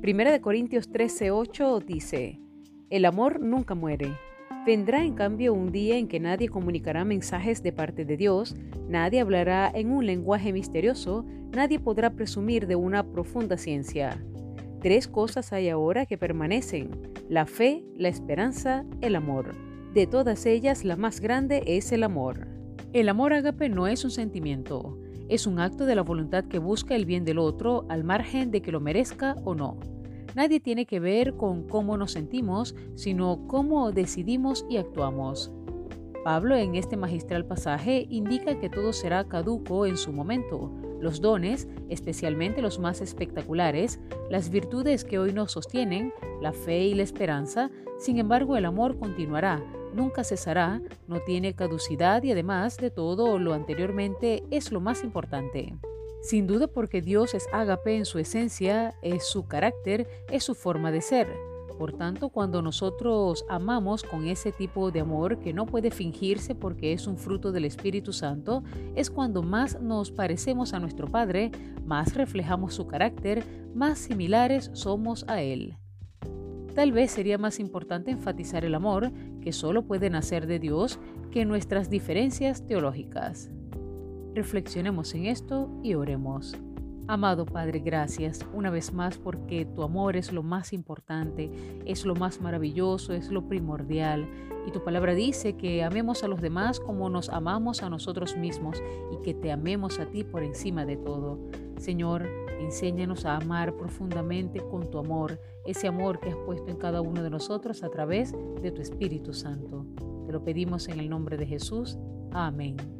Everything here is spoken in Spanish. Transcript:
Primera de Corintios 13:8 dice, El amor nunca muere. Vendrá en cambio un día en que nadie comunicará mensajes de parte de Dios, nadie hablará en un lenguaje misterioso, nadie podrá presumir de una profunda ciencia. Tres cosas hay ahora que permanecen, la fe, la esperanza, el amor. De todas ellas, la más grande es el amor. El amor ágape no es un sentimiento, es un acto de la voluntad que busca el bien del otro al margen de que lo merezca o no. Nadie tiene que ver con cómo nos sentimos, sino cómo decidimos y actuamos. Pablo en este magistral pasaje indica que todo será caduco en su momento. Los dones, especialmente los más espectaculares, las virtudes que hoy nos sostienen, la fe y la esperanza, sin embargo el amor continuará, nunca cesará, no tiene caducidad y además de todo lo anteriormente es lo más importante. Sin duda porque Dios es ágape en su esencia, es su carácter, es su forma de ser. Por tanto, cuando nosotros amamos con ese tipo de amor que no puede fingirse porque es un fruto del Espíritu Santo, es cuando más nos parecemos a nuestro Padre, más reflejamos su carácter, más similares somos a Él. Tal vez sería más importante enfatizar el amor, que solo puede nacer de Dios, que nuestras diferencias teológicas. Reflexionemos en esto y oremos. Amado Padre, gracias una vez más porque tu amor es lo más importante, es lo más maravilloso, es lo primordial. Y tu palabra dice que amemos a los demás como nos amamos a nosotros mismos y que te amemos a ti por encima de todo. Señor, enséñanos a amar profundamente con tu amor, ese amor que has puesto en cada uno de nosotros a través de tu Espíritu Santo. Te lo pedimos en el nombre de Jesús. Amén.